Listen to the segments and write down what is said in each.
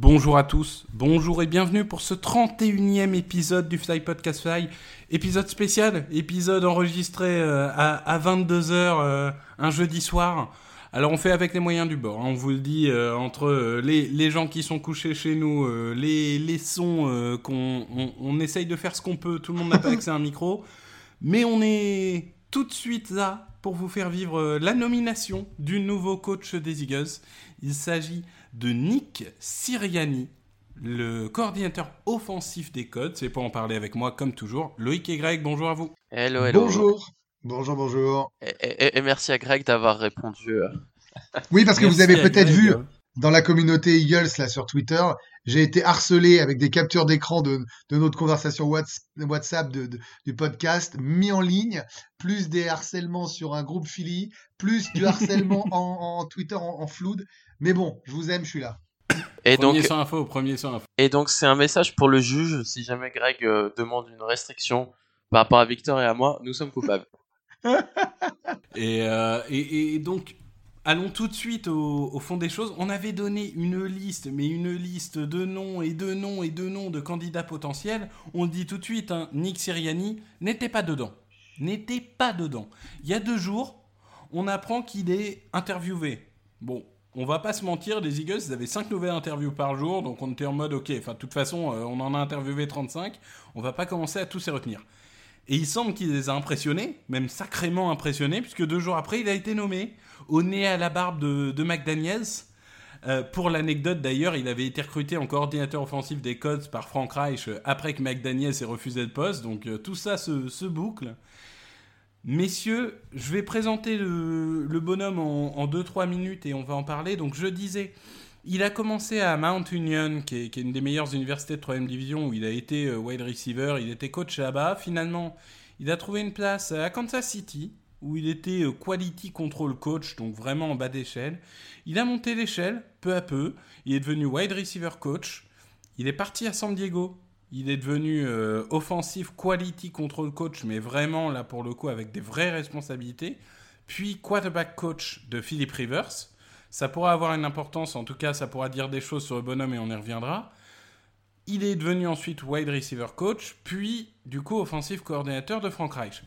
Bonjour à tous, bonjour et bienvenue pour ce 31e épisode du Fly Podcast Fly. Épisode spécial, épisode enregistré euh, à, 22h un jeudi soir. Alors on fait avec les moyens du bord, hein. on vous le dit, euh, entre euh, les, gens qui sont couchés chez nous, les, les, sons qu'on on, on essaye de faire ce qu'on peut, tout le monde n'a pas accès à un micro, mais on est tout de suite là pour vous faire vivre la nomination du nouveau coach des Eagles. Il s'agit de Nick Siriani, le coordinateur offensif des codes. C'est pour en parler avec moi, comme toujours. Loïc et Greg, bonjour à vous. Hello, hello. Bonjour. Bonjour, bonjour. Et, merci à Greg d'avoir répondu. Euh. Oui, parce que vous avez peut-être vu dans la communauté Eagles là sur Twitter, j'ai été harcelé avec des captures d'écran de, notre conversation WhatsApp du podcast mis en ligne, plus des harcèlements sur un groupe Philly, plus du harcèlement en, Twitter en, en flood. Mais bon, je vous aime, je suis là. Et premier donc, sans info, premier sans info. Et donc c'est un message pour le juge. Si jamais Greg euh, demande une restriction par rapport à Victor et à moi, nous sommes coupables. Euh, et, et, donc allons tout de suite au, fond des choses. On avait donné une liste, mais une liste de noms et de noms et de noms de candidats potentiels. On dit tout de suite, hein, Nick Siriani n'était pas dedans. N'était pas dedans. Il y a deux jours, on apprend qu'il est interviewé. Bon, on va pas se mentir, les Eagles, ils avaient 5 nouvelles interviews par jour, donc on était en mode, ok, enfin, de toute façon, euh, on en a interviewé 35, on va pas commencer à tous les retenir. Et il semble qu'il les a impressionnés, même sacrément impressionnés, puisque deux jours après, il a été nommé au nez à la barbe de, McDaniels. Euh, pour l'anecdote d'ailleurs, il avait été recruté en coordinateur offensif des Codes par Frank Reich euh, après que McDaniels ait refusé le poste, donc tout ça se boucle. Messieurs, je vais présenter le, bonhomme en 2-3 minutes et on va en parler. Donc je disais, il a commencé à Mount Union, qui est, une des meilleures universités de 3 division, où il a été euh, wide receiver, il était coach là-bas. Finalement, il a trouvé une place à Kansas City, où il était euh, quality control coach, donc vraiment en bas d'échelle. Il a monté l'échelle peu à peu, il est devenu wide receiver coach. Il est parti à San Diego, il est devenu euh, offensive quality control coach, mais vraiment là pour le coup avec des vraies responsabilités. Puis quarterback coach de Philip Rivers. Ça pourra avoir une importance, en tout cas ça pourra dire des choses sur le bonhomme et on y reviendra. Il est devenu ensuite wide receiver coach, puis du coup offensive coordinateur de Frank Reich.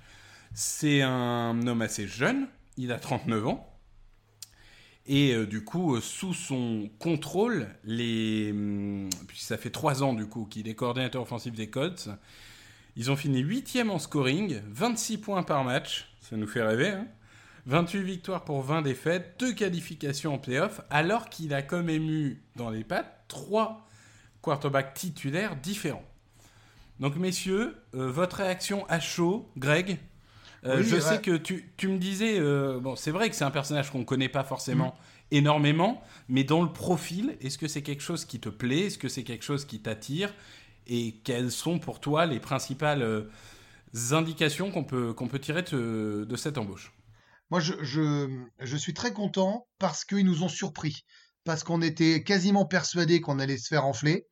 C'est un homme assez jeune, il a 39 ans. Et euh, du coup, euh, sous son contrôle, les... Hum, ça fait trois ans du coup qu'il est coordinateur offensif des Colts, ils ont fini huitième en scoring, 26 points par match, ça nous fait rêver, 28 hein. victoires pour 20 défaites, 2 qualifications en playoff, alors qu'il a quand même eu dans les pattes trois quarterbacks titulaires différents. Donc messieurs, euh, votre réaction à chaud, Greg? Euh, je sais que tu, tu me disais, euh, bon, c'est vrai que c'est un personnage qu'on ne connaît pas forcément mm. énormément, mais dans le profil, est-ce que c'est quelque chose qui te plaît? Est-ce que c'est quelque chose qui t'attire? Et quelles sont pour toi les principales indications qu'on peut, qu'on peut tirer de, de cette embauche? Moi, je, suis très content parce qu'ils nous ont surpris. Parce qu'on était quasiment persuadé qu'on allait se faire enfler.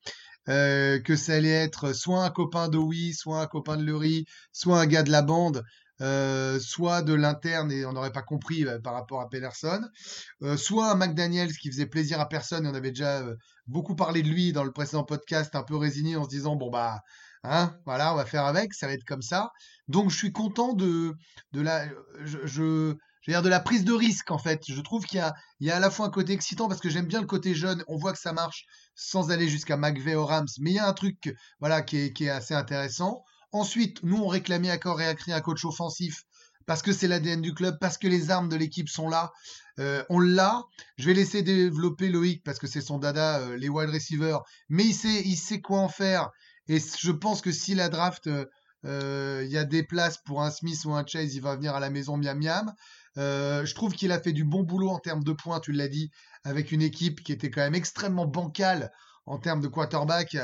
que ça allait être soit un copain d'Oui, soit un copain de Lurie, soit un gars de la bande. Euh, soit de l'interne et on n'aurait pas compris euh, par rapport à Pederson, euh, soit un McDaniels qui faisait plaisir à personne et on avait déjà beaucoup parlé de lui dans le précédent podcast, un peu résigné en se disant bon bah hein, voilà on va faire avec, ça va être comme ça. Donc je suis content de de la je de la prise de risque en fait. Je trouve qu'il y y a à la fois un côté excitant parce que j'aime bien le côté jeune. On voit que ça marche sans aller jusqu'à McVeigh au Rams, mais il y a un truc voilà qui est, qui est assez intéressant. Ensuite, nous, on réclamait à corps et à cri un coach offensif parce que c'est l'ADN du club, parce que les armes de l'équipe sont là. Euh, on l'a. Je vais laisser développer Loïc parce que c'est son dada, euh, les wide receivers. Mais il sait, il sait quoi en faire. Et je pense que si la draft, euh, il y a des places pour un Smith ou un Chase, il va venir à la maison miam miam. Je trouve qu'il a fait du bon boulot en termes de points, tu l'as dit, avec une équipe qui était quand même extrêmement bancale en termes de quarterback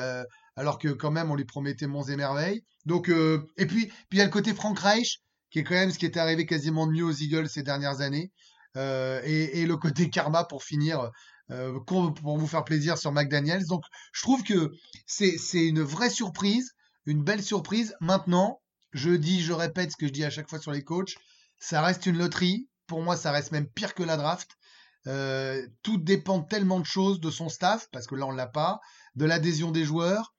alors que quand même on lui promettait monts et merveilles. Donc euh, et puis puis il y a le côté Frank Reich qui est quand même ce qui est arrivé quasiment de mieux aux Eagles ces dernières années euh, et, et, le côté karma pour finir euh, pour vous faire plaisir sur McDaniels. Donc je trouve que c'est une vraie surprise, une belle surprise. Maintenant, je dis, je répète ce que je dis à chaque fois sur les coachs, ça reste une loterie. Pour moi, ça reste même pire que la draft. Euh, tout dépend tellement de choses de son staff, parce que là on l'a pas, de l'adhésion des joueurs,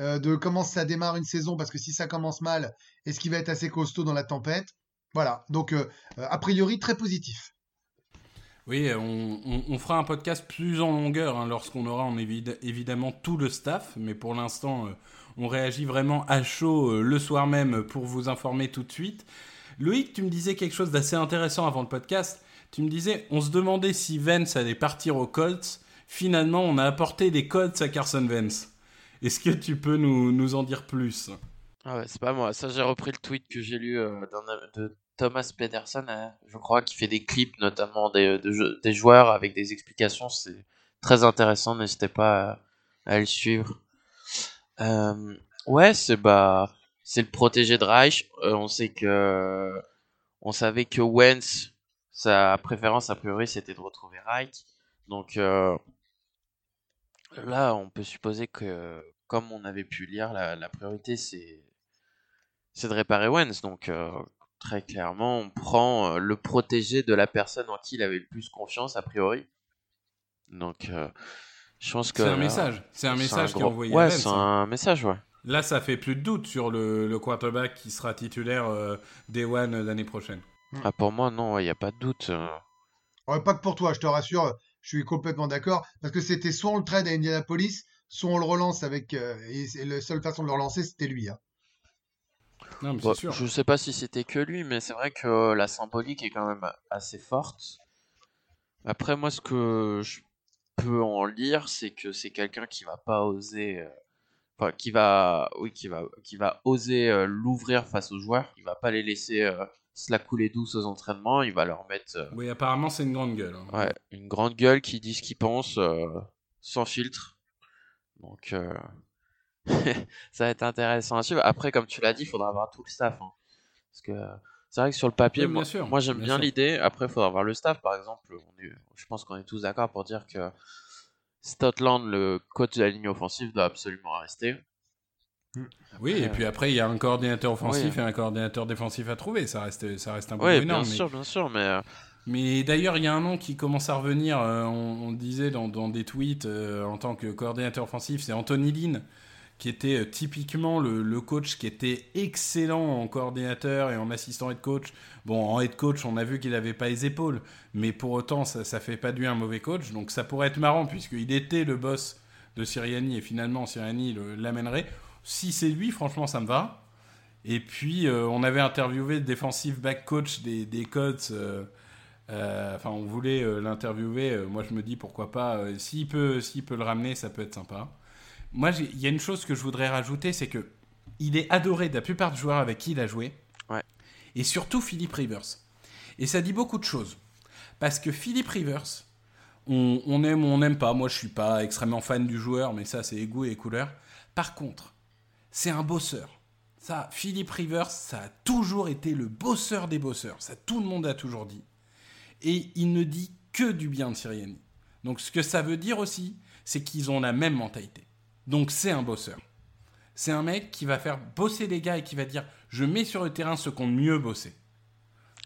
euh, de comment ça démarre une saison, parce que si ça commence mal, est-ce qu'il va être assez costaud dans la tempête? Voilà, donc euh, a priori très positif. Oui, on, fera un podcast plus en longueur hein, lorsqu'on aura en évidemment tout le staff, mais pour l'instant, on réagit vraiment à chaud le soir même pour vous informer tout de suite. Loïc, tu me disais quelque chose d'assez intéressant avant le podcast. Tu me disais, on se demandait si Vance allait partir aux Colts. Finalement, on a apporté des Colts à Carson Vance. Est-ce que tu peux nous, nous en dire plus? Ah ouais, c'est pas moi. Ça, j'ai repris le tweet que j'ai lu euh, de Thomas Pedersen, hein, je crois, qui fait des clips, notamment des, des joueurs avec des explications. C'est très intéressant. N'hésitez pas à, le suivre. Euh, ouais, c'est bah, c'est le protégé de Reich. Euh, on sait que, on savait que Wentz sa préférence, a priori, c'était de retrouver Reich. Donc euh, là, on peut supposer que, comme on avait pu lire, la, priorité, c'est c'est de réparer Wentz. Donc euh, très clairement, on prend le protégé de la personne en qui il avait le plus confiance, a priori. Donc je pense que... C'est un message. C'est un message qui est envoyé ouais, c'est un message, ouais. Là, ça fait plus de doute sur le, le quarterback qui sera titulaire Day One l'année prochaine. Hmm. Ah, pour moi, non, il n'y a pas de doute. Euh. pas que pour toi, je te rassure, je suis complètement d'accord. Parce que c'était soit on le trade à Indianapolis, soit on le relance avec. Euh, et, la seule façon de le relancer, c'était lui. Hein. Non, mais sûr. Je sais pas si c'était que lui, mais c'est vrai que la symbolique est quand même assez forte. Après, moi, ce que je peux en lire, c'est que c'est quelqu'un qui va pas oser. Euh, enfin, qui va, oui, qui va, qui va oser l'ouvrir face aux joueurs. Il va pas les laisser se la couler douce aux entraînements, il va leur mettre. Euh, oui, apparemment, c'est une grande gueule. Hein. Ouais, une grande gueule qui dit ce qu'il pense, euh, sans filtre. Donc, euh, ça va être intéressant à suivre. Après, comme tu l'as dit, il faudra avoir tout le staff. Hein. Parce que c'est vrai que sur le papier, moi, moi j'aime bien, l'idée. Après, il faudra avoir le staff. Par exemple, je pense qu'on est tous d'accord pour dire que Stotland, le coach de la ligne offensive, doit absolument rester. Oui, et puis après, il y a un coordinateur offensif et un coordinateur défensif à trouver. Ça reste, ça reste un peu oui, énorme. Bien sûr, bien sûr, mais. Euh, mais d'ailleurs, il y a un nom qui commence à revenir. Euh, on, disait dans, des tweets euh, en tant que coordinateur offensif, c'est Anthony Lynn, qui était typiquement le, coach qui était excellent en coordinateur et en assistant head coach. Bon, en head coach, on a vu qu'il n'avait pas les épaules, mais pour autant, ça, ça fait pas de lui un mauvais coach. Donc ça pourrait être marrant puisqu'il était le boss de Siriani et finalement Siriani l'amènerait. Si c'est lui, franchement, ça me va. Et puis, euh, on avait interviewé le defensive back coach des, des. Euh, euh, enfin, on voulait l'interviewer. moi, je me dis pourquoi pas. s'il peut, s'il peut le ramener, ça peut être sympa. Moi, il y a une chose que je voudrais rajouter, c'est que il est adoré de la plupart des joueurs avec qui il a joué. Ouais. Et surtout Philippe Rivers. Et ça dit beaucoup de choses. Parce que Philippe Rivers, on, on aime ou on n'aime pas. Moi, je suis pas extrêmement fan du joueur, mais ça, c'est goût et couleur. Par contre, c'est un bosseur. Ça, Philippe Rivers, ça a toujours été le bosseur des bosseurs. Ça, tout le monde a toujours dit. Et il ne dit que du bien de Siriani. Donc, ce que ça veut dire aussi, c'est qu'ils ont la même mentalité. Donc, c'est un bosseur. C'est un mec qui va faire bosser les gars et qui va dire Je mets sur le terrain ceux qui ont mieux bossé.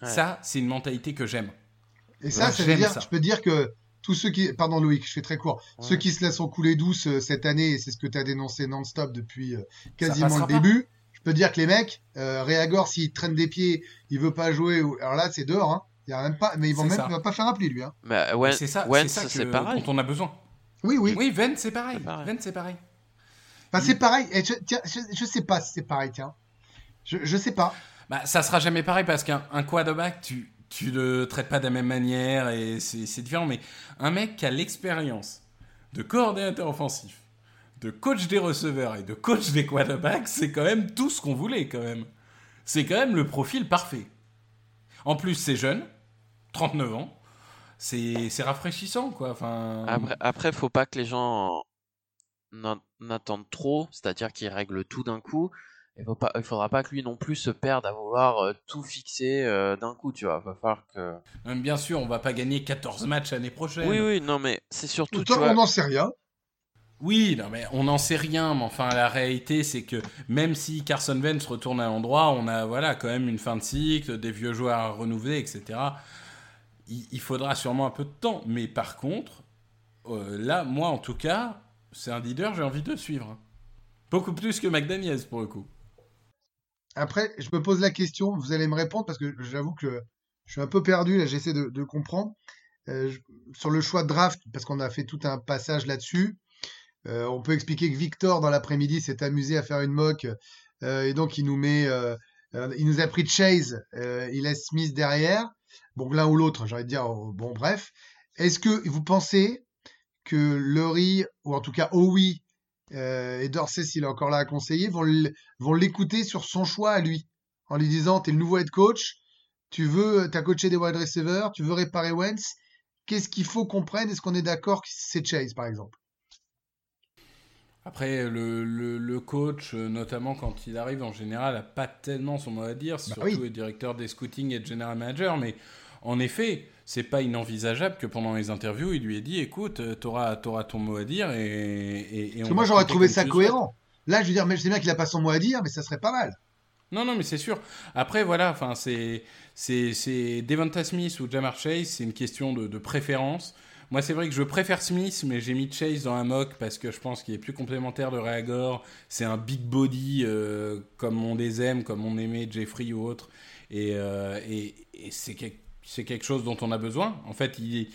Ça, c'est une mentalité que j'aime. Et ça, ça veut dire, je peux dire que tous ceux qui, pardon Loïc, je fais très court, ceux qui se laissent en couler douce euh, cette année, et c'est ce que tu as dénoncé non-stop depuis euh, quasiment le début, je peux dire que les mecs, euh, Réagor, s'il traîne des pieds, il veut pas jouer, alors là c'est dehors, hein. il y a même pas, mais ils vont même, va pas faire appeler lui. Hein. Mais ouais, c'est ça, c'est ça que, pareil. dont on a besoin. Oui, oui. Oui, Ven, c'est pareil. Ven, c'est pareil. Enfin, c'est pareil. je, tiens, je, sais pas si c'est pareil, tiens. Je, je sais pas. Bah, ça sera jamais pareil parce qu'un quarterback, tu, tu le traites pas de la même manière et c'est différent. Mais un mec qui a l'expérience de coordinateur offensif, de coach des receveurs et de coach des quarterbacks, c'est quand même tout ce qu'on voulait quand même. C'est quand même le profil parfait. En plus, c'est jeune, 39 ans. C'est rafraîchissant, quoi. Enfin... Après, après, faut pas que les gens attendre trop, c'est-à-dire qu'il règle tout d'un coup. Il pas, il faudra pas que lui non plus se perde à vouloir euh, tout fixer euh, d'un coup, tu vois. Va falloir que. Même Bien sûr, on va pas gagner 14 matchs l'année prochaine. Oui, oui, non, mais c'est surtout. Tout tu on vois, n'en sait rien. Oui, non, mais on n'en sait rien, mais enfin la réalité c'est que même si Carson Wentz retourne à l'endroit, on a voilà quand même une fin de cycle, des vieux joueurs à renouveler, etc. Il, il faudra sûrement un peu de temps, mais par contre, euh, là, moi en tout cas, c'est un leader, j'ai envie de suivre. Beaucoup plus que McDaniels pour le coup. Après, je me pose la question, vous allez me répondre parce que j'avoue que je suis un peu perdu, là, j'essaie de, comprendre. Euh, sur le choix de draft, parce qu'on a fait tout un passage là-dessus, euh, on peut expliquer que Victor, dans l'après-midi, s'est amusé à faire une mock, euh, et donc il nous met, il nous a pris Chase, il laisse Smith derrière. Bon, l'un ou l'autre, j'ai envie de dire, oh, bon, bref. Est-ce que vous pensez que Lurie, ou en tout cas Owi, euh, et Dorsey, s'il est encore là à conseiller, vont l'écouter sur son choix à lui, en lui disant, t'es le nouveau head coach, tu veux, t'as coaché des wide receivers, tu veux réparer Wentz, qu'est-ce qu'il faut qu'on prenne Est-ce qu'on est d'accord que c'est Chase, par exemple? Après, le, le- le coach, euh, notamment quand il arrive, en général, n'a pas tellement son mot à dire, surtout oui. le directeur des scouting et le general manager. Mais en effet, c'est pas inenvisageable que pendant les interviews, il lui ait dit écoute, euh, t'auras auras ton mot à dire et. et, et Parce que moi, j'aurais trouvé ça cohérent. Là, je veux dire, mais je sais bien qu'il a pas son mot à dire, mais ça serait pas mal. Non, non, mais c'est sûr. Après, voilà, enfin, c'est, c'est, c'est Devonta Smith ou Jamar Chase, c'est une question de, de préférence. Moi, c'est vrai que je préfère Smith, mais j'ai mis Chase dans un mock parce que je pense qu'il est plus complémentaire de Reagor. C'est un big body euh, comme on les aime, comme on aimait Jeffrey ou autre. Et, euh, et, et c'est, quel- c'est quelque chose dont on a besoin. En fait, il,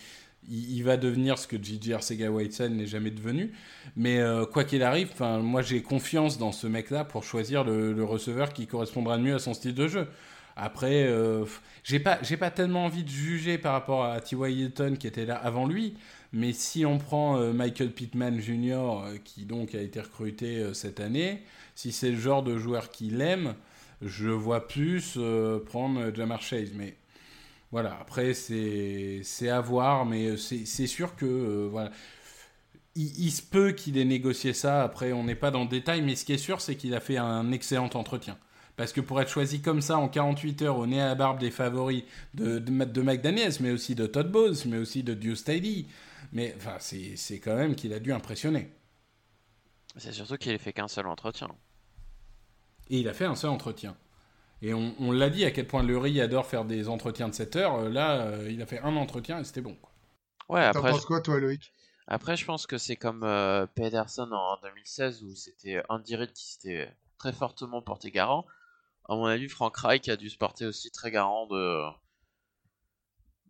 il, va devenir ce que J.J. Arcega-Whiteside n'est jamais devenu. Mais euh, quoi qu'il arrive, moi j'ai confiance dans ce mec-là pour choisir le, le receveur qui correspondra le mieux à son style de jeu. Après, euh, j'ai pas, pas tellement envie de juger par rapport à T.Y. Hilton qui était là avant lui. Mais si on prend euh, Michael Pittman Jr., euh, qui donc a été recruté cette année, si c'est le genre de joueur qu'il aime, je vois plus prendre Jamar Chase. Mais voilà, après c'est, à voir, mais c'est, c'est sûr que euh, voilà il, il se peut qu'il ait négocié ça. Après, on n'est pas dans le détail, mais ce qui est sûr, c'est qu'il a fait un excellent entretien. Parce que pour être choisi comme ça en 48 heures au nez à la barbe des favoris de, de, de McDaniels, mais aussi de Todd Bowles, mais aussi de Deuce Staley, mais enfin, c'est c'est quand même qu'il a dû impressionner. C'est surtout qu'il ait fait qu'un seul entretien. Et il a fait un seul entretien. Et on, on l'a dit à quel point Lurie adore faire des entretiens de 7 heures. Euh, Là, euh, il a fait un entretien et c'était bon. quoi. Ouais, T'en après, penses quoi, toi, Loïc? Après, je pense que c'est comme euh, Pedersen en 2016 où c'était Andy Reid qui s'était très fortement porté garant. À mon avis, Frank Reich a dû se porter aussi très garant de.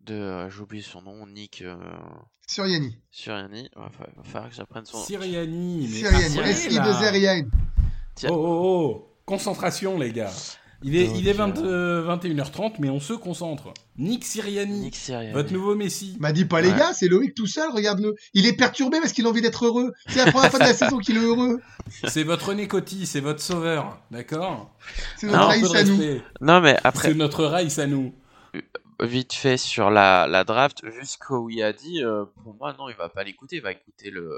de euh, J'ai oublié son nom, Nick euh, Sur Yanni. Sirianni. Il va, fa- va falloir que j'apprenne son nom. Siriani, mais Siriani. arrêtez, SI là. de Zerian. Tiens. Oh, oh, oh, concentration, les gars. Il est, il est 20, euh, euh, 21h30, mais on se concentre. Nick Siriani, Nick votre nouveau Messi. M'a dit pas les Ouais. gars, c'est Loïc tout seul, regarde-le. Il est perturbé parce qu'il a envie d'être heureux. C'est la première fois de la saison qu'il est heureux. C'est votre René c'est votre sauveur, d'accord C'est Non, notre de Aïssa nous. Non, mais après, C'est notre Rice à nous. vite fait sur la, la draft, jusqu'où il a dit, euh, pour moi, non, il va pas l'écouter, il va écouter le,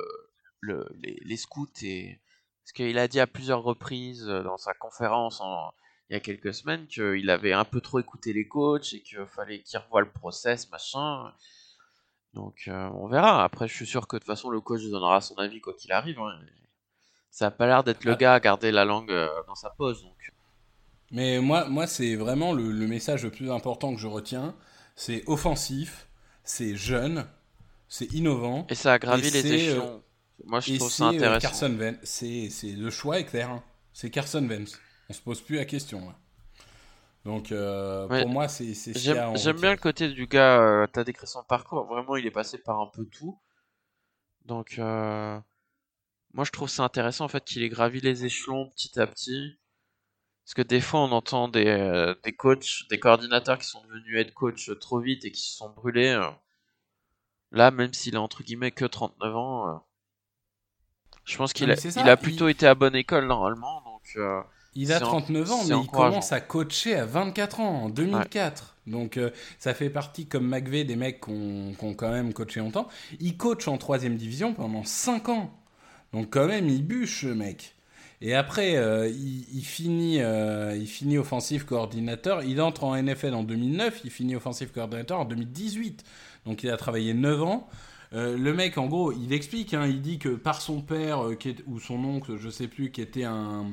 le, les, les scouts. Et... Parce qu'il a dit à plusieurs reprises euh, dans sa conférence en- il y a quelques semaines qu'il avait un peu trop écouté les coachs et qu'il fallait qu'il revoie le process, machin. Donc euh, on verra. Après, je suis sûr que de toute façon, le coach donnera son avis quoi qu'il arrive. hein. Ça a pas l'air d'être le Ah. gars à garder la langue euh, dans sa poche. Donc. Mais moi, moi c'est vraiment le, le message le plus important que je retiens. C'est offensif, c'est jeune, c'est innovant. Et ça a gravi les euh, échelons. Moi, je trouve ça euh, intéressant. Carson Wentz. C'est, c'est le choix est clair. hein. C'est Carson Wentz. On se pose plus la question. là. Donc euh, Ouais. pour moi, c'est, c'est qu'il J'aime en j'aime bien le côté du gars, euh, t'as décrit son parcours, vraiment il est passé par un peu tout. Donc euh, moi je trouve ça intéressant en fait qu'il ait gravi les échelons petit à petit. Parce que des fois on entend des, euh, des coachs, des coordinateurs qui sont devenus head coach trop vite et qui se sont brûlés. Là même s'il a entre guillemets que 39 ans, je pense qu'il mais a, c'est il il- plutôt été à bonne école normalement. Donc Il a C'est en- 39 ans, mais il commence à coacher à 24 ans, en 2004. Donc euh, ça fait partie, comme McVeigh, des mecs qui ont, quand même coaché longtemps. Il coach en troisième division pendant 5 ans. Donc quand même, il bûche, mec. Et après, euh, il, finit, euh, il finit offensif coordinateur. Il entre en NFL en 2009, il finit offensif coordinateur en 2018. Donc il a travaillé 9 ans. Euh, le mec, en gros, il explique, hein, il dit que par son père qui ou son oncle, je sais plus, qui était un,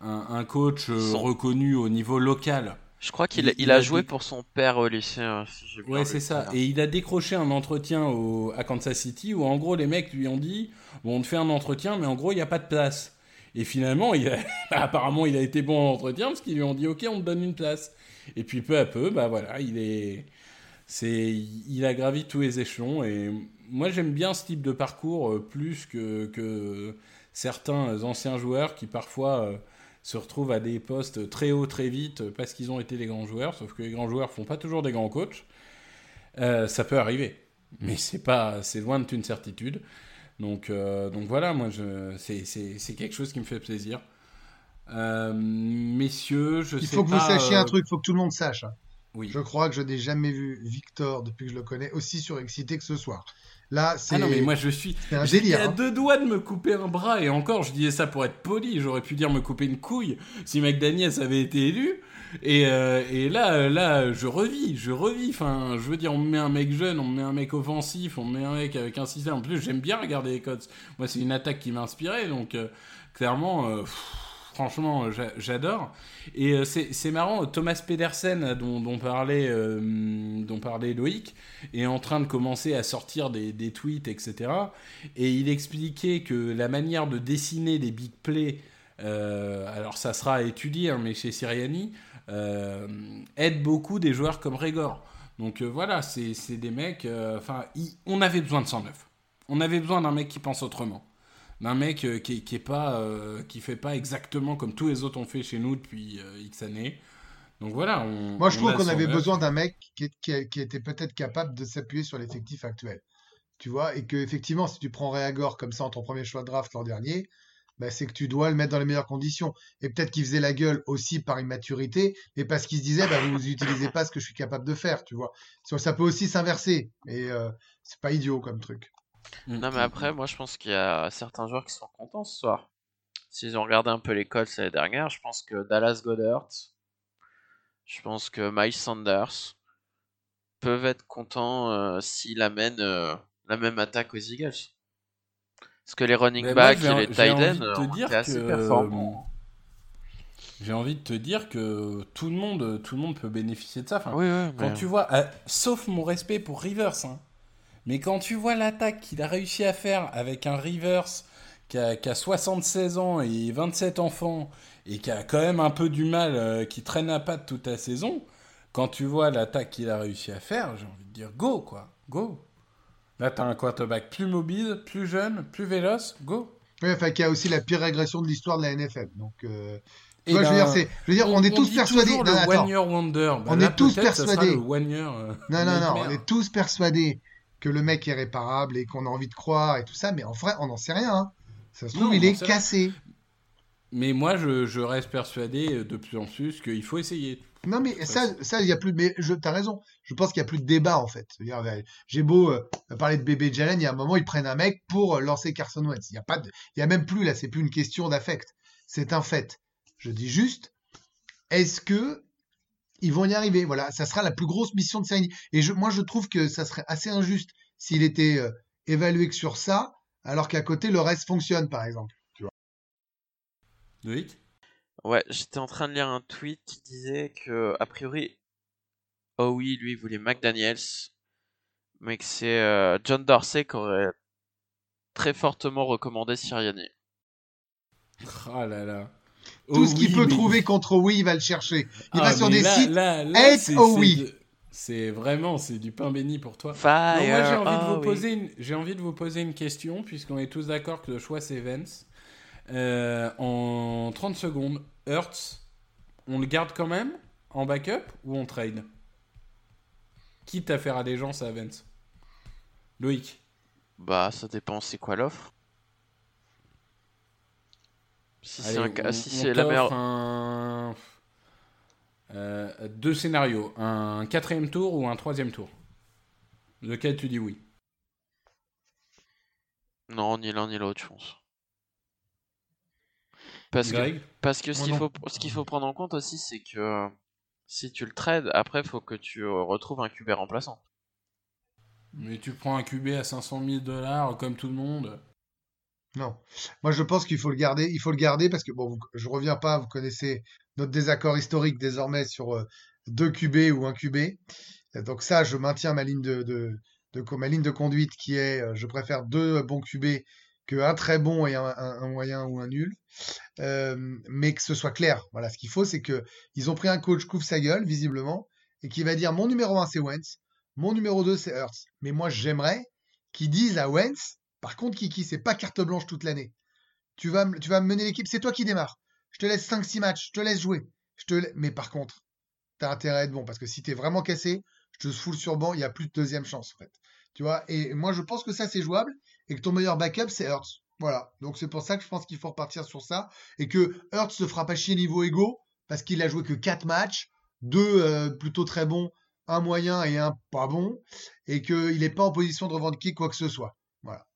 un, coach reconnu au niveau local. Je crois qu'il il, a, joué pour son père au lycée. Hein, ouais, c'est ça. Et il a décroché un entretien au, à Kansas City où, en gros, les mecs lui ont dit Bon, on te fait un entretien, mais en gros, il n'y a pas de place. Et finalement, il apparemment, il a été bon en entretien parce qu'ils lui ont dit OK, on te donne une place. Et puis peu à peu, bah voilà, il est, c'est, il a gravi tous les échelons. Et moi, j'aime bien ce type de parcours euh, plus que, que certains anciens joueurs qui parfois euh, se retrouvent à des postes très hauts très vite parce qu'ils ont été des grands joueurs. Sauf que les grands joueurs font pas toujours des grands coachs. Euh, ça peut arriver, mais c'est pas, c'est loin d'être une certitude. Donc, euh, donc voilà, moi, c'est quelque chose qui me fait plaisir. Euh, messieurs, je il sais faut que vous sachiez un truc, il faut que tout le monde sache. Oui. Je crois que je n'ai jamais vu Victor, depuis que je le connais, aussi surexcité que ce soir. Là, c'est. Ah non, mais moi je suis. un délire. à hein. deux doigts de me couper un bras, et encore, je disais ça pour être poli. J'aurais pu dire me couper une couille si McDaniels avait été élu. Et, euh, et, là, là, je revis, je revis. Enfin, je veux dire, on me met un mec jeune, on me met un mec offensif, on me met un mec avec un système. En plus, j'aime bien regarder les codes. Moi, c'est une attaque qui m'a inspiré, donc euh, clairement, euh, franchement, j'adore. Et c'est marrant, Thomas Pedersen, dont, dont parlait, dont parlait Loïc, est en train de commencer à sortir des, tweets, etc. Et il expliquait que la manière de dessiner des big plays. alors ça sera à étudier, hein, mais chez Siriani, euh, aide beaucoup des joueurs comme Régor. Donc euh, voilà, c'est des mecs. Euh, enfin, on avait besoin de 109. On avait besoin d'un mec qui pense autrement d'un mec qui, qui est pas qui fait pas exactement comme tous les autres ont fait chez nous depuis X années. Donc voilà. Moi, je trouve qu'on avait besoin d'un mec qui, qui, était peut-être capable de s'appuyer sur l'effectif actuel. Tu vois, et que effectivement, si tu prends Réagor comme ça en ton premier choix de draft l'an dernier, bah, c'est que tu dois le mettre dans les meilleures conditions. Et peut-être qu'il faisait la gueule aussi par immaturité, mais parce qu'il se disait, bah, vous n'utilisez pas ce que je suis capable de faire, tu vois. Ça peut aussi s'inverser, et euh, c'est pas idiot comme truc. Mm, non, mais mm, après, mm. moi, je pense qu'il y a certains joueurs qui sont contents ce soir. S'ils ont regardé un peu l'école l'année dernière, je pense que Dallas Goddard, je pense que Miles Sanders peuvent être contents euh, s'il amène euh, la même attaque aux Eagles. Parce que les running backs et les tight ends étaient assez performants. J'ai envie de te dire que tout le monde, tout le monde peut bénéficier de ça. Enfin, oui, quand tu vois, euh, sauf mon respect pour Rivers, hein, mais quand tu vois l'attaque qu'il a réussi à faire avec un Rivers qui a, qui a, 76 ans et 27 enfants et qui a quand même un peu du mal, euh, qui traîne à patte toute la saison, quand tu vois l'attaque qu'il a réussi à faire, j'ai envie de dire go quoi, go. Là, tu as un quarterback plus mobile, plus jeune, plus véloce. Go. Oui, enfin, qui a aussi la pire régression de l'histoire de la NFL. Donc, euh... je, veux dire, je veux dire, on, est tous persuadés. Non, le one year wonder. On est tous persuadés. One year, euh, non, non, non. On est tous persuadés que le mec est réparable et qu'on a envie de croire et tout ça, mais en vrai, on n'en sait rien. Hein. Ça se trouve, il est cassé. Mais moi, je, je, reste persuadé de plus en plus qu'il faut essayer. Non, mais ça, ça, il y a plus. Mais je, t'as raison. Je pense qu'il y a plus de débat en fait. Ben, j'ai beau euh, parler de bébé Jalen, il y a un moment ils prennent un mec pour euh, lancer Carson Wentz. Il y a pas, de, il y a même plus là. C'est plus une question d'affect. C'est un fait. Je dis juste, est-ce que ils vont y arriver Voilà, ça sera la plus grosse mission de série. Et je, moi, je trouve que ça serait assez injuste s'il était euh, évalué que sur ça, alors qu'à côté le reste fonctionne, par exemple. Tu vois Ouais, j'étais en train de lire un tweet qui disait que, a priori, oh oui, lui, il voulait McDaniels, mais que c'est euh, John Dorsey qui aurait très fortement recommandé Sirianni. Ah là là. Tout ce qu'il peut trouver contre oui, il va le chercher. Il va ah, sur des sites. Là, oh oui. C'est vraiment, c'est du pain béni pour toi. moi, j'ai envie, de vous oh poser une, j'ai envie de vous poser une question, puisqu'on est tous d'accord que le choix c'est Vance. Euh, en 30 secondes, Hertz, on le garde quand même en backup ou on trade? Quitte à faire allégeance à Vance. Loïc Bah, ça dépend, c'est quoi l'offre? Si c'est la meilleure. Euh, deux scénarios un quatrième tour ou un troisième tour? Lequel tu dis oui? Non, ni l'un ni l'autre, je pense. Parce que, parce que ce qu'il faut, ce qu'il faut prendre en compte aussi, c'est que si tu le trades, après, faut que tu euh, retrouves un QB remplaçant. Mais tu prends un QB à 500 000 dollars comme tout le monde. Non. Moi, je pense qu'il faut le garder. Il faut le garder parce que, bon, vous- je reviens pas, vous connaissez notre désaccord historique désormais sur euh, deux QB ou un QB. Donc ça, je maintiens ma ligne de, conduite qui est, euh, je préfère deux bons QB qu'un très bon et un, moyen ou un nul. Euh, mais que ce soit clair. Voilà, ce qu'il faut, c'est que ils ont pris un coach couvre sa gueule, visiblement, et qui va dire mon numéro 1 c'est Wentz, mon numéro 2 c'est Hurts. Mais moi, j'aimerais qu'ils disent à Wentz, par contre, Kiki, c'est pas carte blanche toute l'année. Tu vas, tu mener l'équipe, c'est toi qui démarre. Je te laisse 5-6 matchs, je te laisse jouer. Je te Mais par contre, t'as intérêt à être bon, parce que si t'es vraiment cassé, je te fous le surbanc, il n'y a plus de deuxième chance, en fait. Tu vois, et moi, je pense que ça, c'est jouable, et que ton meilleur backup, c'est Hurts. Voilà. Donc, c'est pour ça que je pense qu'il faut repartir sur ça, et que Hurts se fera pas chier niveau ego, parce qu'il a joué que 4 matchs, deux euh, plutôt très bons, un moyen et un pas bon, et qu'il n'est pas en position de revendiquer quoi que ce soit. Voilà.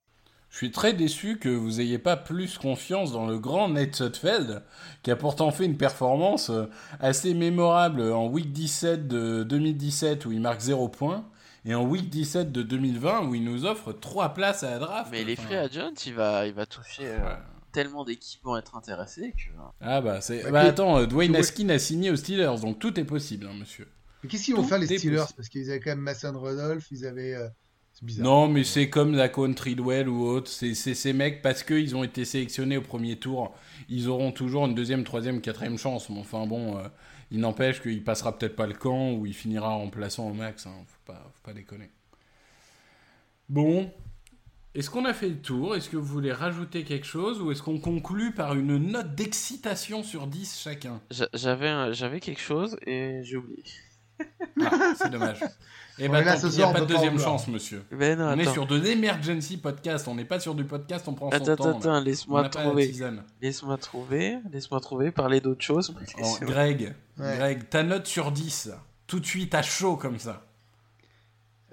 Je suis très déçu que vous ayez pas plus confiance dans le grand Nate Sutfeld, qui a pourtant fait une performance euh, assez mémorable en week 17 de 2017 où il marque 0 points, et en week 17 de 2020 où il nous offre 3 places à la draft. Mais les Enfin, free agents, il va, il va toucher euh, ouais. tellement d'équipes vont être intéressées que. Ah bah c'est... Bah, Bah attends, euh, Dwayne Haskin a signé aux Steelers, donc tout est possible, hein, monsieur. Mais qu'est-ce qu'ils vont Tout faire les Steelers? possible. Parce qu'ils avaient quand même Mason Rudolph, ils avaient. euh, bizarre. Non, mais c'est comme la Tridwell ou autre. C'est c'est ces mecs, parce qu'ils ont été sélectionnés au premier tour, ils auront toujours une deuxième, troisième, quatrième chance. Mais enfin bon, euh, il n'empêche qu'il passera peut-être pas le camp ou il finira remplaçant au max. Hein. Faut, pas, faut pas déconner. Bon. Est-ce qu'on a fait le tour? Est-ce que vous voulez rajouter quelque chose Ou est-ce qu'on conclut par une note d'excitation sur 10 chacun? J'a- J'avais, un- j'avais quelque chose et j'ai oublié. Ah, c'est dommage. Eh ben, tant ce pis, il n'y a pas de deuxième chance, monsieur. Mais non, On est sur de l'emergency podcast, on n'est pas sur du podcast, on prend son Attends, temps. attends, laisse-moi trouver. tisane. Laisse-moi trouver, laisse-moi trouver, parler d'autre chose. Oh, Greg, Ouais. Greg, ta note sur 10, tout de suite à chaud comme ça.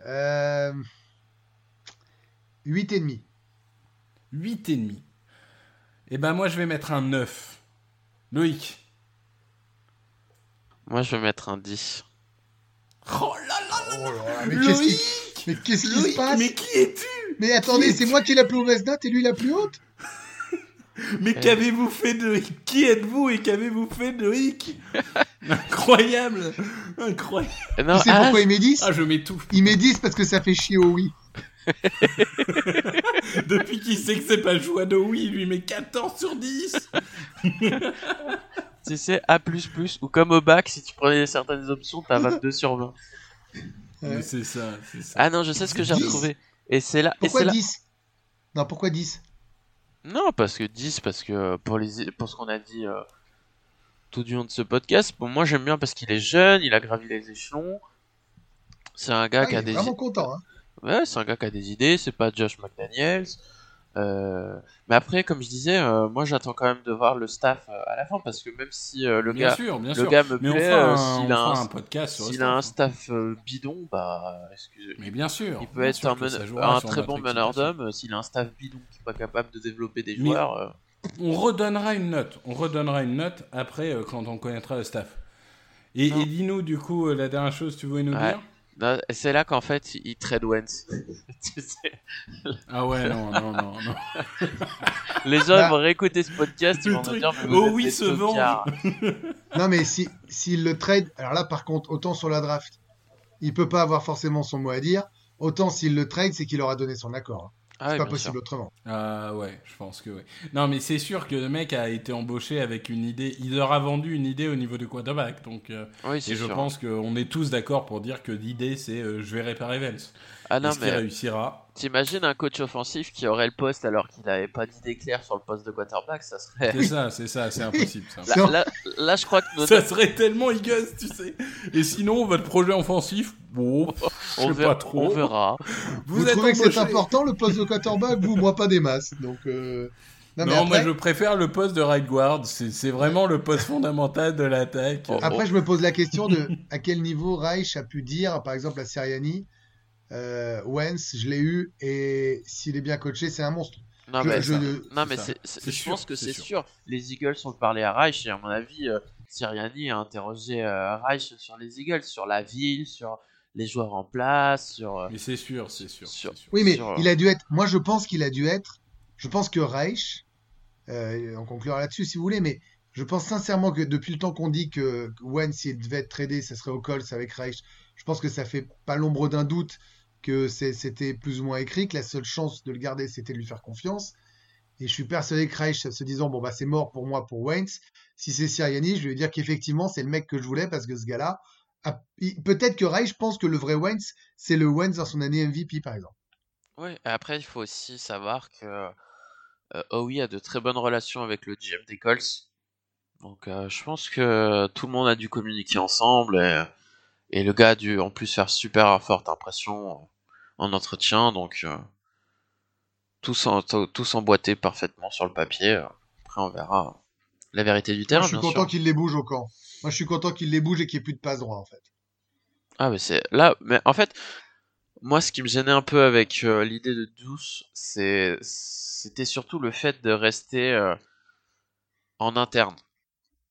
Euh... 8,5. 8,5. Et ben moi je vais mettre un 9. Loïc. Moi, je vais mettre un 10. Oh là là Oh là là, mais qu'est-ce qui, Loïc mais qu'est-ce qui se passe mais qui es-tu Mais attendez, c'est moi qui ai la plus mauvaise note et lui la plus haute Mais Euh. qu'avez-vous fait de Qui êtes-vous et qu'avez-vous fait de Loïc Incroyable Incroyable Euh, Non, Tu sais ah, pourquoi il met 10 Ah je m'étouffe. Il met 10 parce que ça fait chier au oui. Depuis qu'il sait que c'est pas le choix de oui, il lui met 14 sur 10 tu sais, A++, ou comme au bac, si tu prenais certaines options, t'as 22 sur 20. Mais c'est ça, c'est ça. Ah non, je sais ce que j'ai 10? retrouvé. Et c'est là. et Pourquoi là... 10 Non, pourquoi 10 Non, parce que 10, parce que pour, les... pour ce qu'on a dit euh, tout du long de ce podcast, bon, moi j'aime bien parce qu'il est jeune, il a gravi les échelons. C'est un gars ah, qui Il a est des vraiment content. Hein. Ouais, c'est un gars qui a des idées, c'est pas Josh McDaniels. Euh, Mais après, comme je disais, euh, moi j'attends quand même de voir le staff euh, à la fin parce que même si le bien gars, sûr, bien le sûr. gars me Mais plaît, s'il a, un, un podcast sur le s'il a un staff. staff bidon, bah excusez. Mais bien sûr. Il peut être un, très bon meneur euh, S'il a un staff bidon qui est pas capable de développer des Mais- joueurs, On redonnera une note. On redonnera une note après euh, quand on connaîtra le staff. Et, dis-nous du coup euh, la dernière chose que tu voulais nous Ouais. dire? Là, c'est là qu'en fait il trade Wentz. Tu sais, Ah ouais non non non non. les gens Bah, vont réécouter ce podcast, ils le vont me truc- dire mais oh oui, se tocards. Non, mais si s'il le trade, alors là par contre, autant sur la draft, il peut pas avoir forcément son mot à dire. Autant s'il le trade, c'est qu'il aura donné son accord. Ah, C'est oui, pas possible sûr. autrement. Ah ouais, je pense que oui. Non mais c'est sûr que le mec a été embauché avec une idée. Il leur a vendu une idée au niveau du quarterback. Donc euh, Oui, c'est et je sûr. pense qu'on est tous d'accord pour dire que l'idée c'est euh, je vais réparer Vels. Ah non Est-ce qu'il mais réussira? T'imagines un coach offensif qui aurait le poste alors qu'il n'avait pas d'idée claire sur le poste de quarterback, ça serait. C'est ça, c'est ça, c'est impossible. ça. Là, Non. là, là, je crois que nos Ça serait tellement higueuse, tu sais. Et sinon, votre projet offensif, bon, je on, sais verra, pas trop. on verra. Vous, êtes trouvez que c'est important le poste de quarterback Vous, moi pas des masses. Donc, euh... Non, moi je préfère le poste de right guard. C'est vraiment le poste fondamental de l'attaque. Oh, après, je me pose la question de à quel niveau Reich a pu dire, par exemple, à Seriani, euh, Wentz, je l'ai eu et s'il est bien coaché, c'est un monstre. Non, Je- mais, je- non, mais sûr, pense que c'est sûr. sûr. Les Eagles ont parlé à Reich et à mon avis, euh, Sirianni a interrogé euh, Reich sur les Eagles, sur la ville, sur les joueurs en place, sur. euh, Mais c'est sûr, c'est sûr. Sur- c'est sûr. Oui, mais sur- il a dû être. Moi, je pense qu'il a dû être. Je pense que Reich, euh, on conclura là-dessus si vous voulez, mais je pense sincèrement que depuis le temps qu'on dit que Wentz, s'il devait être tradé, ça serait au Colts avec Reich, je pense que ça fait pas l'ombre d'un doute que c'était plus ou moins écrit, que la seule chance de le garder, c'était de lui faire confiance. Et je suis persuadé que Reich, se disant, bon, bah, c'est mort pour moi, pour Wentz. Si c'est Sirianni, je vais lui dire qu'effectivement, c'est le mec que je voulais parce que ce gars-là, a- il- peut-être que Reich pense que le vrai Wentz, c'est le Wentz dans son année MVP, par exemple. Et après, il faut aussi savoir que euh, Howie a de très bonnes relations avec le GM des. Donc, euh, je pense que tout le monde a dû communiquer ensemble et, le gars a dû en plus faire super forte impression en entretien. Donc, euh, tout s'emboîter parfaitement sur le papier. Après, on verra la vérité du Moi, terrain, je suis content qu'il les bouge au camp. Moi, je suis content qu'il les bouge et qu'il n'y ait plus de passe droit, en fait. Ah, mais c'est là, mais en fait, moi, ce qui me gênait un peu avec euh, l'idée de Douce, c'est, c'était surtout le fait de rester euh, en interne.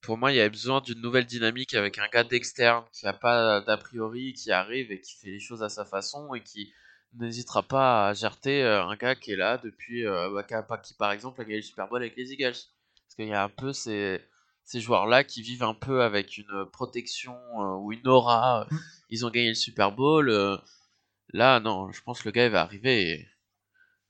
Pour moi, il y avait besoin d'une nouvelle dynamique avec un gars d'externe qui n'a pas d'a priori, qui arrive et qui fait les choses à sa façon et qui n'hésitera pas à gerter euh, un gars qui est là depuis, bah, qui, a pas- qui, par exemple a gagné le Super Bowl avec les Eagles. Parce qu'il y a un peu ces, ces joueurs-là qui vivent un peu avec une protection euh, ou une aura. Mm. Ils ont gagné le Super Bowl. euh, là, non, je pense que le gars il va arriver et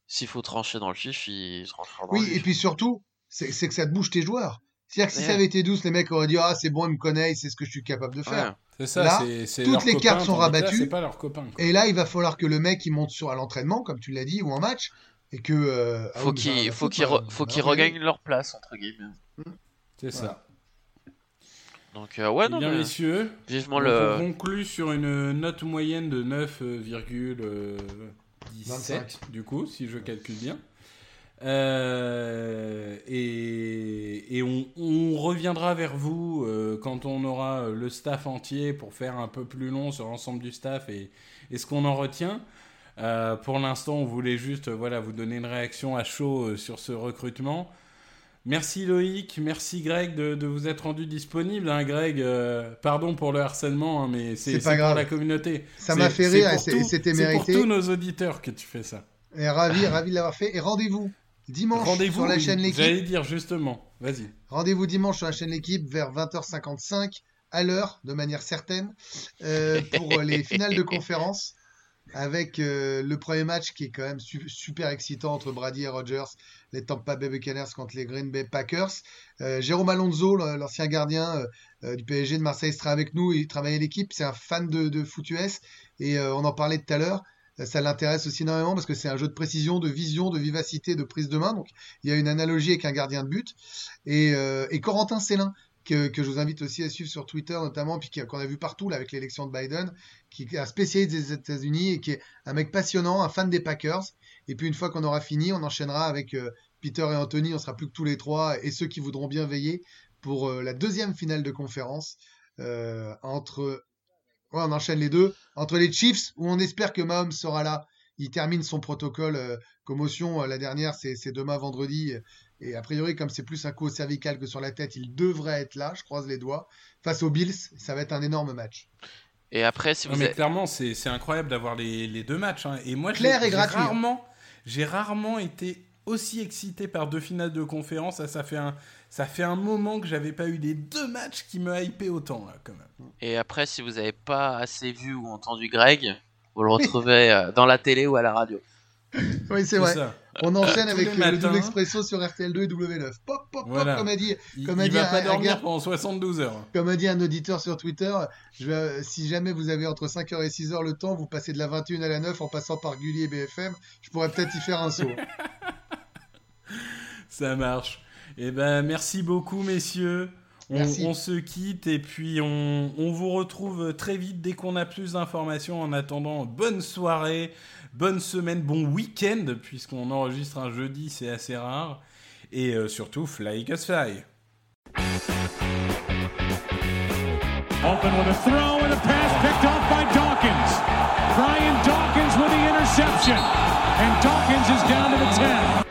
s'il faut trancher dans le chiffre, il tranchera dans Oui, le et chiffre. puis surtout, c'est c'est que ça te bouge tes joueurs. C'est-à-dire que si Ouais. ça avait été douce, les mecs auraient dit Ah, c'est bon, il me il sait ce que je suis capable de faire. Ouais. C'est ça, Là, c'est, c'est toutes les cartes sont là, rabattues. C'est pas. Et là, il va falloir que le mec il monte sur à l'entraînement, comme tu l'as dit, ou en match, et que. euh, ah Faut qu'ils faut qu'ils re- faut Bah, qu'ils regardez. regagnent leur place entre guillemets. C'est ça. Donc euh, ouais, Eh non, bien, mais messieurs, vivement le. on conclut sur une note moyenne de 9,17 25. du coup, si je calcule bien. Euh, et et on, on reviendra vers vous euh, quand on aura euh, le staff entier pour faire un peu plus long sur l'ensemble du staff et, et ce qu'on en retient. Euh, pour l'instant, on voulait juste euh, voilà, vous donner une réaction à chaud euh, sur ce recrutement. Merci Loïc, merci Greg de, de vous être rendu disponible. hein, Greg, euh, pardon pour le harcèlement, hein, mais c'est C'est c'est pour grave. la communauté. Ça C'est- m'a fait c'est rire c'est- c'était C'est mérité. pour tous nos auditeurs que tu fais ça. Et ravi, ravi de l'avoir fait. Et rendez-vous dimanche Rendez-vous sur la oui, chaîne L'équipe. J'allais dire justement, vas-y. Rendez-vous dimanche sur la chaîne L'équipe vers 20h55 à l'heure, de manière certaine, euh, pour les finales de conférence. Avec euh, le premier match qui est quand même su- super excitant entre Brady et Rogers, les Tampa Bay Buccaneers contre les Green Bay Packers. Euh, Jérôme Alonso, l'ancien gardien euh, du PSG de Marseille, sera avec nous. Il travaille à l'équipe. C'est un fan de, de et on en parlait tout à l'heure. Ça l'intéresse aussi énormément parce que c'est un jeu de précision, de vision, de vivacité, de prise de main. Donc il y a une analogie avec un gardien de but. Et, et Corentin Célin, que, je vous invite aussi à suivre sur Twitter notamment, puis qu'on a vu partout là, avec l'élection de Biden, qui est un spécialiste des États-Unis et qui est un mec passionnant, un fan des Packers. Et puis une fois qu'on aura fini, on enchaînera avec euh, Peter et Anthony, on sera plus que tous les trois, et ceux qui voudront bien veiller pour euh, la deuxième finale de conférence euh, entre... On enchaîne les deux. Entre les Chiefs, où on espère que Mahomes sera là, il termine son protocole commotion. la dernière, c'est demain vendredi. Et a priori, comme c'est plus un coup au cervical que sur la tête, il devrait être là, je croise les doigts. Face aux Bills, ça va être un énorme match. Et après, si Non, vous mais avez... clairement, c'est incroyable d'avoir les, les deux matchs. hein. Et moi, j'ai Clair et j'ai gratuit. rarement, j'ai rarement été aussi excité par deux finales de conférence. Ça, ça fait un, ça fait un moment que j'avais pas eu des deux matchs qui me hypaient autant là, quand même. Et après, si vous n'avez pas assez vu ou entendu Greg, vous le retrouvez euh, dans la télé ou à la radio. Oui, c'est vrai. ça. On enchaîne avec le matins. double expresso sur RTL2 et W9. Pop, pop, Voilà. pop, comme a dit, Il, Comme a il dit va un- pas un dormir pendant 72 heures. comme a dit un auditeur sur Twitter. Je vais- si jamais vous avez entre 5h et 6h le temps, vous passez de la 21 à la 9 en passant par Gulli et BFM. Je pourrais peut-être y faire un saut. Ça marche. Eh ben, merci beaucoup, messieurs. On, on se quitte et puis on, on vous retrouve très vite dès qu'on a plus d'informations. En attendant, bonne soirée, bonne semaine, bon week-end, puisqu'on enregistre un jeudi, c'est assez rare. Et euh, surtout, fly Eagles fly. Open with a throw and a pass picked off by Dawkins. Brian Dawkins with the interception. And Dawkins is down to the 10.